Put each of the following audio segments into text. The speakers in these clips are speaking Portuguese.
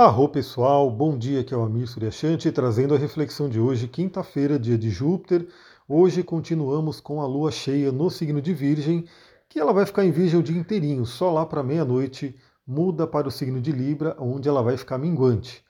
Arro pessoal, bom dia, aqui é o Amir Suryashanti, trazendo a reflexão de hoje, quinta-feira, dia de Júpiter. Hoje continuamos com a lua cheia no signo de Virgem, que ela vai ficar em Virgem o dia inteirinho, só lá para meia-noite, muda para o signo de Libra, onde ela vai ficar minguante.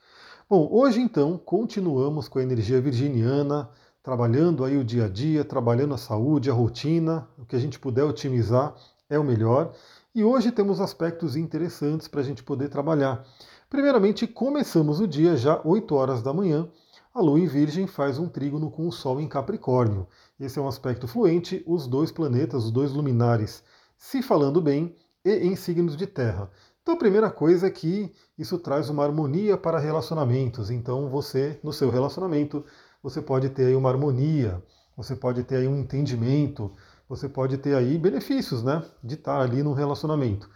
Bom, hoje então continuamos com a energia virginiana, trabalhando aí o dia a dia, trabalhando a saúde, a rotina, o que a gente puder otimizar é o melhor. E hoje temos aspectos interessantes para a gente poder trabalhar. Primeiramente, começamos o dia já 8 horas da manhã. A Lua em Virgem faz um trígono com o Sol em Capricórnio. Esse é um aspecto fluente, os dois planetas, os dois luminares, se falando bem e em signos de terra. Então a primeira coisa é que isso traz uma harmonia para relacionamentos. Então você, no seu relacionamento, você pode ter aí uma harmonia, você pode ter aí um entendimento, você pode ter aí benefícios, né, de estar ali no relacionamento.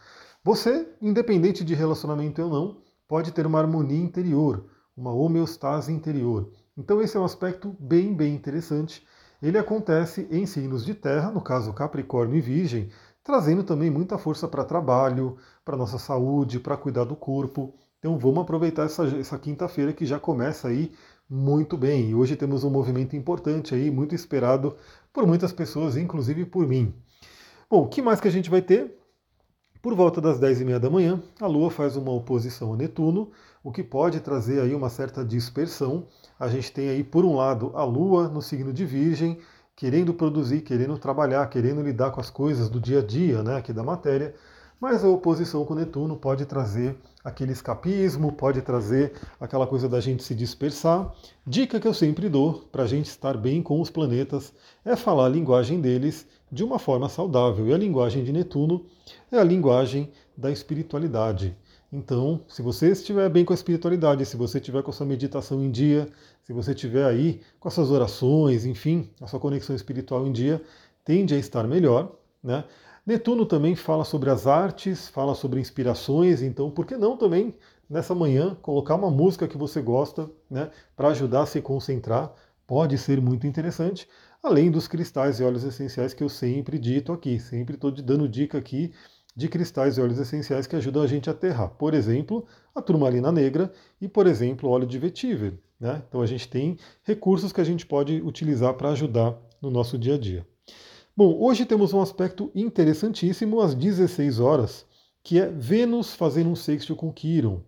Você, independente de relacionamento ou não, pode ter uma harmonia interior, uma homeostase interior. Então esse é um aspecto bem, bem interessante. Ele acontece em signos de terra, no caso Capricórnio e Virgem, trazendo também muita força para trabalho, para nossa saúde, para cuidar do corpo. Então vamos aproveitar essa, essa quinta-feira que já começa aí muito bem. E hoje temos um movimento importante aí, muito esperado por muitas pessoas, inclusive por mim. Bom, o que mais que a gente vai ter? Por volta das 10h30 da manhã, a Lua faz uma oposição a Netuno, o que pode trazer aí uma certa dispersão. A gente tem aí, por um lado, a Lua no signo de Virgem, querendo produzir, querendo trabalhar, querendo lidar com as coisas do dia a dia, né, aqui da matéria, mas a oposição com Netuno pode trazer aquele escapismo, pode trazer aquela coisa da gente se dispersar. Dica que eu sempre dou para a gente estar bem com os planetas é falar a linguagem deles de uma forma saudável. E a linguagem de Netuno é a linguagem da espiritualidade. Então, se você estiver bem com a espiritualidade, se você estiver com a sua meditação em dia, se você estiver aí com as suas orações, enfim, a sua conexão espiritual em dia, tende a estar melhor. Né? Netuno também fala sobre as artes, fala sobre inspirações, então por que não também nessa manhã colocar uma música que você gosta né, para ajudar a se concentrar? Pode ser muito interessante além dos cristais e óleos essenciais que eu sempre dito aqui, sempre estou dando dica aqui de cristais e óleos essenciais que ajudam a gente a aterrar. Por exemplo, a turmalina negra e, por exemplo, óleo de vetiver. Né? Então a gente tem recursos que a gente pode utilizar para ajudar no nosso dia a dia. Bom, hoje temos um aspecto interessantíssimo às 16 horas, que é Vênus fazendo um sexto com Quiron.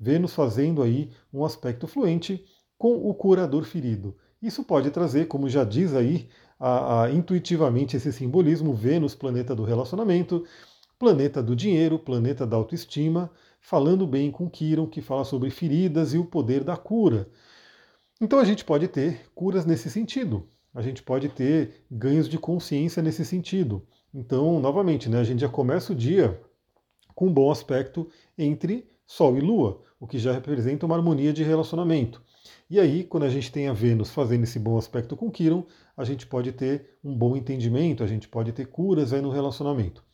Vênus fazendo aí um aspecto fluente com o curador ferido. Isso pode trazer, como já diz aí, a, a, intuitivamente esse simbolismo, Vênus, planeta do relacionamento, planeta do dinheiro, planeta da autoestima, falando bem com Quiron, que fala sobre feridas e o poder da cura. Então a gente pode ter curas nesse sentido, a gente pode ter ganhos de consciência nesse sentido. Então, novamente, né, a gente já começa o dia com um bom aspecto entre Sol e Lua, o que já representa uma harmonia de relacionamento. E aí, quando a gente tem a Vênus fazendo esse bom aspecto com Quiron, a gente pode ter um bom entendimento, a gente pode ter curas aí no relacionamento.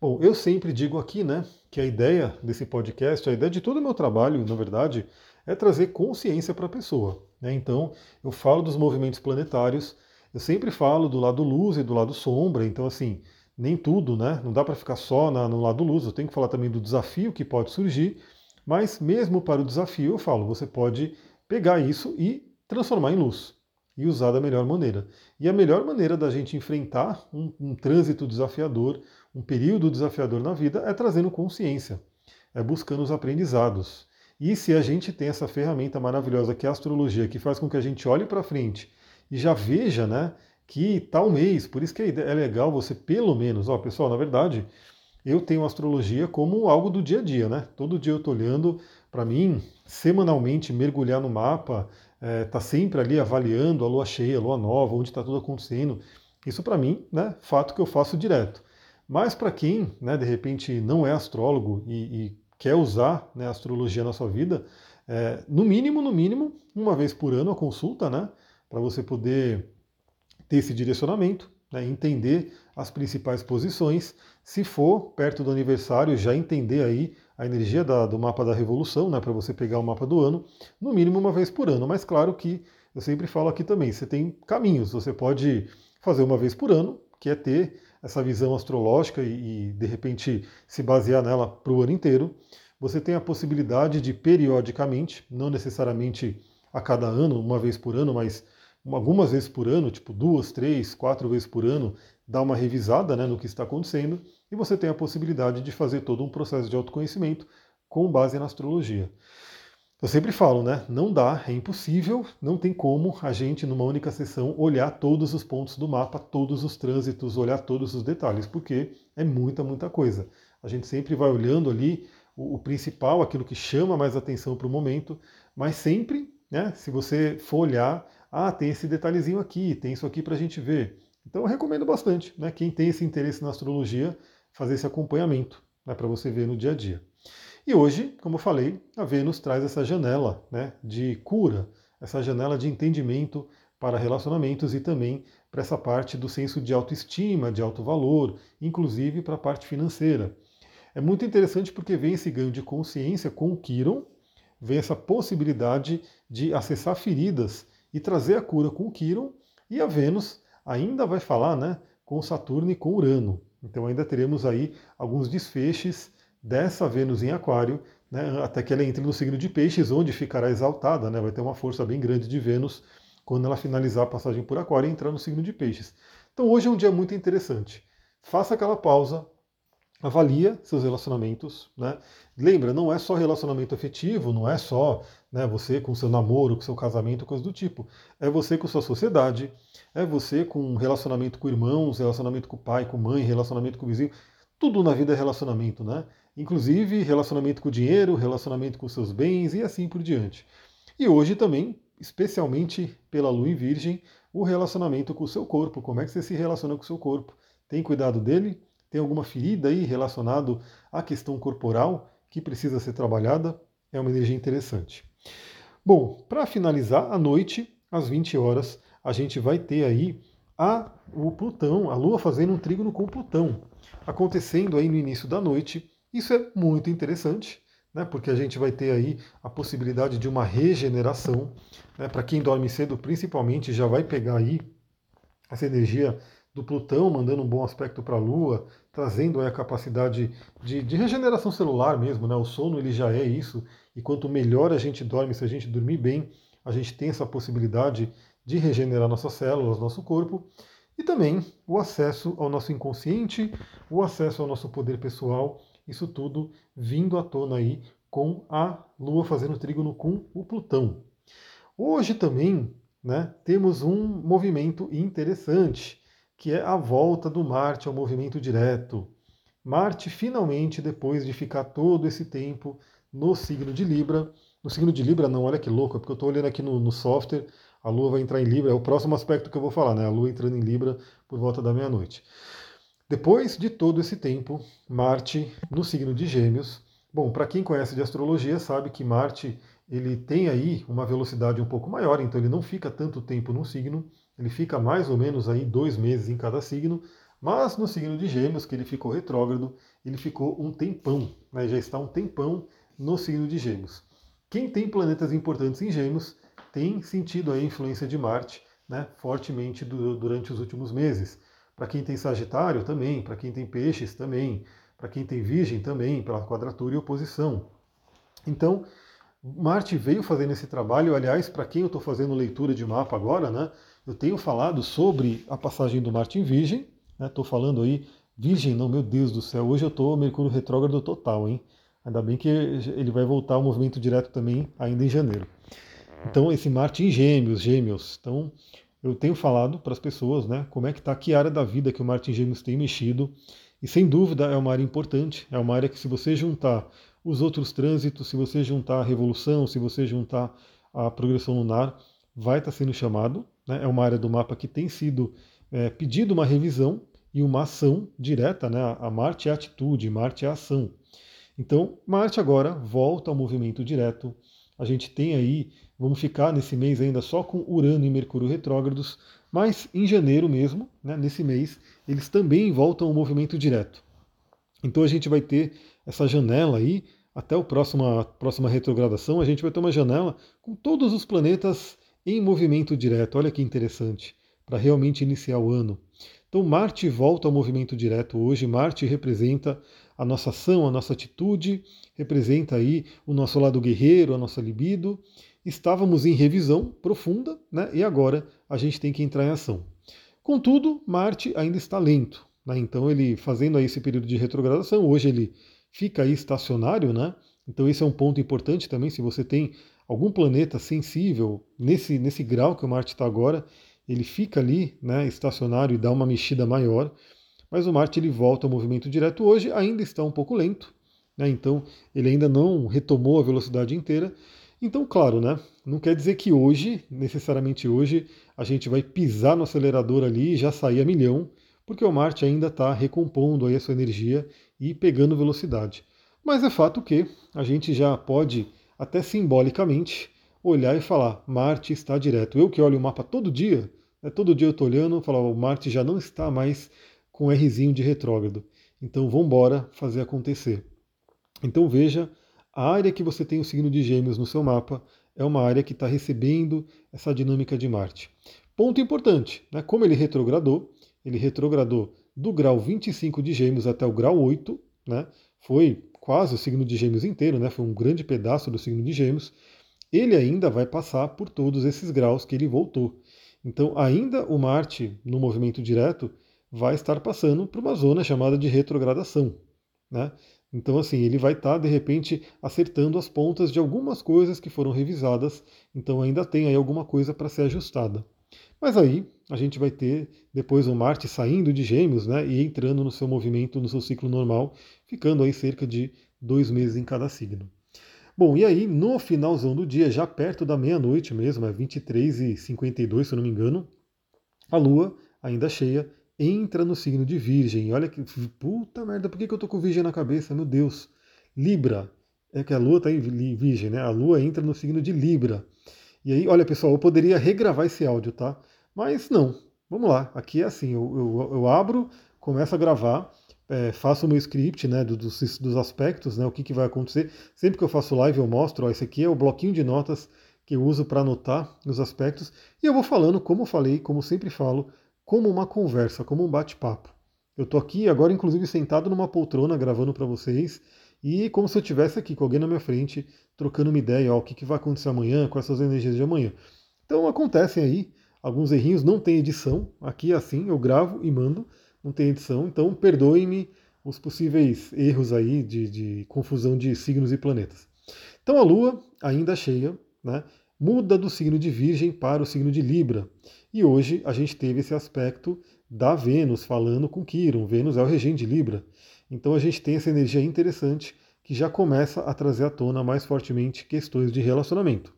Bom, eu sempre digo aqui, né, que a ideia desse podcast, a ideia de todo o meu trabalho, na verdade, é trazer consciência para a pessoa. Né? Então, eu falo dos movimentos planetários, eu sempre falo do lado luz e do lado sombra, então, assim, nem tudo, né? Não dá para ficar só na, no lado luz, eu tenho que falar também do desafio que pode surgir, mas mesmo para o desafio, eu falo, você pode pegar isso e transformar em luz e usar da melhor maneira. E a melhor maneira da gente enfrentar um, um trânsito desafiador, um período desafiador na vida, é trazendo consciência, é buscando os aprendizados. E se a gente tem essa ferramenta maravilhosa que é a astrologia, que faz com que a gente olhe para frente e já veja, né, que tal mês, por isso que é legal você pelo menos, ó, pessoal, na verdade, eu tenho astrologia como algo do dia a dia, né? Todo dia eu estou olhando, para mim, semanalmente mergulhar no mapa, é, tá sempre ali avaliando a lua cheia, a lua nova, onde está tudo acontecendo. Isso para mim, né? Fato que eu faço direto. Mas para quem, né, de repente não é astrólogo e, e quer usar né, a astrologia na sua vida, é, no mínimo, no mínimo, uma vez por ano a consulta, né? Para você poder ter esse direcionamento, né, entender as principais posições. Se for perto do aniversário, já entender aí a energia da, do mapa da revolução, né, para você pegar o mapa do ano, no mínimo uma vez por ano. Mas claro que eu sempre falo aqui também, você tem caminhos. Você pode fazer uma vez por ano, que é ter essa visão astrológica e, e de repente se basear nela para o ano inteiro. você tem a possibilidade de periodicamente, não necessariamente a cada ano, uma vez por ano, mas algumas vezes por ano, tipo duas, três, quatro vezes por ano, dar uma revisada né, no que está acontecendo e você tem a possibilidade de fazer todo um processo de autoconhecimento com base na astrologia. Eu sempre falo, né? Não dá, é impossível, não tem como a gente, numa única sessão, olhar todos os pontos do mapa, todos os trânsitos, olhar todos os detalhes, porque é muita, muita coisa. A gente sempre vai olhando ali o, o principal, aquilo que chama mais atenção para o momento, mas sempre, né? Se você for olhar, ah, tem esse detalhezinho aqui, tem isso aqui para a gente ver. Então eu recomendo bastante, né? Quem tem esse interesse na astrologia, fazer esse acompanhamento, né? Para você ver no dia a dia. E hoje, como eu falei, a Vênus traz essa janela né, de cura, essa janela de entendimento para relacionamentos e também para essa parte do senso de autoestima, de alto valor, inclusive para a parte financeira. É muito interessante porque vem esse ganho de consciência com o Quiron, vem essa possibilidade de acessar feridas e trazer a cura com o Quiron, e a Vênus ainda vai falar né, com Saturno e com Urano. Então ainda teremos aí alguns desfeches dessa Vênus em Aquário, né, até que ela entre no signo de Peixes, onde ficará exaltada, né, vai ter uma força bem grande de Vênus quando ela finalizar a passagem por Aquário e entrar no signo de Peixes. Então hoje é um dia muito interessante. Faça aquela pausa, avalia seus relacionamentos, né? Lembra, não é só relacionamento afetivo, não é só né, você com seu namoro, com seu casamento, coisa do tipo. É você com sua sociedade, é você com relacionamento com irmãos, relacionamento com pai, com mãe, relacionamento com vizinho. Tudo na vida é relacionamento, né? Inclusive relacionamento com o dinheiro, relacionamento com seus bens e assim por diante. E hoje também, especialmente pela lua em virgem, o relacionamento com o seu corpo, como é que você se relaciona com o seu corpo? Tem cuidado dele? Tem alguma ferida aí relacionado à questão corporal que precisa ser trabalhada? É uma energia interessante. Bom, para finalizar, à noite, às 20 horas, a gente vai ter aí a, o Plutão, a Lua fazendo um trígono com Plutão, acontecendo aí no início da noite, isso é muito interessante, né, porque a gente vai ter aí a possibilidade de uma regeneração. Né, Para quem dorme cedo, principalmente, já vai pegar aí essa energia do Plutão, mandando um bom aspecto para a Lua, trazendo aí a capacidade de, de, regeneração celular mesmo. Né? O sono ele já é isso, e quanto melhor a gente dorme, se a gente dormir bem, a gente tem essa possibilidade de regenerar nossas células, nosso corpo. E também o acesso ao nosso inconsciente, o acesso ao nosso poder pessoal isso tudo vindo à tona aí com a Lua fazendo trígono com o Plutão. Hoje também né, temos um movimento interessante, que é a volta do Marte ao movimento direto. Marte finalmente, depois de ficar todo esse tempo no signo de Libra, no signo de Libra não, olha que louco, é porque eu estou olhando aqui no, no software, a Lua vai entrar em Libra, é o próximo aspecto que eu vou falar, né? A Lua entrando em Libra por volta da meia-noite. Depois de todo esse tempo, Marte no signo de Gêmeos. Bom, para quem conhece de astrologia sabe que Marte ele tem aí uma velocidade um pouco maior, então ele não fica tanto tempo no signo, ele fica mais ou menos aí dois meses em cada signo, mas no signo de Gêmeos, que ele ficou retrógrado, ele ficou um tempão, né, já está um tempão no signo de Gêmeos. Quem tem planetas importantes em Gêmeos tem sentido a influência de Marte né, fortemente durante os últimos meses. Para quem tem Sagitário também, para quem tem Peixes também, para quem tem Virgem também, pela quadratura e oposição. Então, Marte veio fazendo esse trabalho, aliás, para quem eu estou fazendo leitura de mapa agora, né? Eu tenho falado sobre a passagem do Marte em Virgem, estou né, falando aí, Virgem, não, meu Deus do céu, hoje eu estou Mercúrio retrógrado total, hein? Ainda bem que ele vai voltar ao movimento direto também ainda em janeiro. Então, esse Marte em Gêmeos, Gêmeos. Então, eu tenho falado para as pessoas, né, como é que está, que área da vida que o Martin Gêmeos tem mexido, e sem dúvida é uma área importante, é uma área que se você juntar os outros trânsitos, se você juntar a revolução, se você juntar a progressão lunar, vai estar tá sendo chamado, né, é uma área do mapa que tem sido é, pedido uma revisão e uma ação direta, né, a Marte é atitude, Marte é ação. Então, Marte agora volta ao movimento direto, a gente tem aí Vamos ficar nesse mês ainda só com Urano e Mercúrio retrógrados, mas em janeiro mesmo, né, nesse mês, eles também voltam ao movimento direto. Então a gente vai ter essa janela aí, até a próxima, próxima retrogradação, a gente vai ter uma janela com todos os planetas em movimento direto. Olha que interessante, para realmente iniciar o ano. Então Marte volta ao movimento direto hoje. Marte representa a nossa ação, a nossa atitude, representa aí o nosso lado guerreiro, a nossa libido. Estávamos em revisão profunda, né? E agora a gente tem que entrar em ação. Contudo, Marte ainda está lento, né? Então ele fazendo aí esse período de retrogradação, hoje ele fica aí estacionário, né? Então esse é um ponto importante também, se você tem algum planeta sensível nesse, nesse grau que o Marte está agora, ele fica ali, né, estacionário e dá uma mexida maior, mas o Marte ele volta ao movimento direto hoje, ainda está um pouco lento, né, então ele ainda não retomou a velocidade inteira. Então, claro, né, não quer dizer que hoje, necessariamente hoje, a gente vai pisar no acelerador ali e já sair a milhão, porque o Marte ainda está recompondo aí a sua energia e pegando velocidade. Mas é fato que a gente já pode, até simbolicamente, olhar e falar: Marte está direto. Eu que olho o mapa todo dia, todo dia eu estou olhando e falo: Marte já não está mais com Rzinho de retrógrado. Então vamos embora fazer acontecer. Então veja, a área que você tem o signo de Gêmeos no seu mapa é uma área que está recebendo essa dinâmica de Marte. Ponto importante, né? como ele retrogradou, ele retrogradou do grau 25 de Gêmeos até o grau 8, né? foi quase o signo de Gêmeos inteiro, né? Foi um grande pedaço do signo de Gêmeos. Ele ainda vai passar por todos esses graus que ele voltou. Então, ainda o Marte no movimento direto vai estar passando por uma zona chamada de retrogradação, né? Então, assim, ele vai estar, de repente, acertando as pontas de algumas coisas que foram revisadas, então ainda tem aí alguma coisa para ser ajustada. Mas aí a gente vai ter depois o Marte saindo de Gêmeos né, e entrando no seu movimento, no seu ciclo normal, ficando aí cerca de dois meses em cada signo. Bom, e aí no finalzão do dia, já perto da meia-noite mesmo, é 23 e 52 se eu não me engano, a Lua, ainda cheia, entra no signo de Virgem. Olha que puta merda, por que, que eu tô com Virgem na cabeça? Meu Deus. Libra. É que a Lua está em Virgem, né? A Lua entra no signo de Libra. E aí, olha pessoal, eu poderia regravar esse áudio, tá? Mas não, vamos lá. Aqui é assim, eu, eu, eu abro, começo a gravar, é, faço o meu script né, dos, dos aspectos, né, o que, que vai acontecer. Sempre que eu faço live eu mostro, ó, esse aqui é o bloquinho de notas que eu uso para anotar os aspectos. E eu vou falando, como eu falei, como sempre falo, como uma conversa, como um bate-papo. Eu estou aqui agora, inclusive, sentado numa poltrona gravando para vocês e como se eu estivesse aqui com alguém na minha frente, trocando uma ideia, ó, o que, que vai acontecer amanhã, quais são as energias de amanhã. Então acontecem aí alguns errinhos, não tem edição. Aqui é assim, eu gravo e mando, não tem edição. Então perdoem-me os possíveis erros aí de, de, confusão de signos e planetas. Então a Lua, ainda cheia, né, muda do signo de Virgem para o signo de Libra. E hoje a gente teve esse aspecto da Vênus falando com Quiron. Vênus é o regente de Libra. Então a gente tem essa energia interessante que já começa a trazer à tona mais fortemente questões de relacionamento.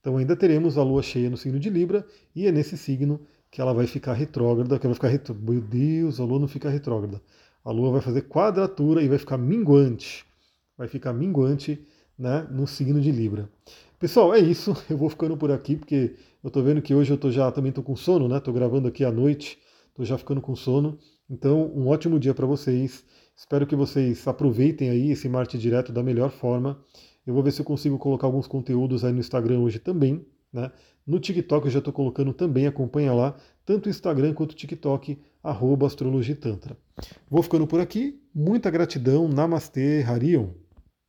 Então ainda teremos a lua cheia no signo de Libra e é nesse signo que ela vai ficar retrógrada, que ela vai ficar retro... Meu Deus, a lua não fica retrógrada. A lua vai fazer quadratura e vai ficar minguante. Vai ficar minguante né, no signo de Libra. Pessoal, é isso. Eu vou ficando por aqui porque eu tô vendo que hoje eu tô já também tô com sono, né? Tô gravando aqui à noite, tô já ficando com sono. Então, um ótimo dia para vocês. Espero que vocês aproveitem aí esse Marte direto da melhor forma. Eu vou ver se eu consigo colocar alguns conteúdos aí no Instagram hoje também. Né? No TikTok eu já estou colocando também, acompanha lá, tanto o Instagram quanto o TikTok, arroba Astrologitantra. Vou ficando por aqui, muita gratidão, Namastê, Harion.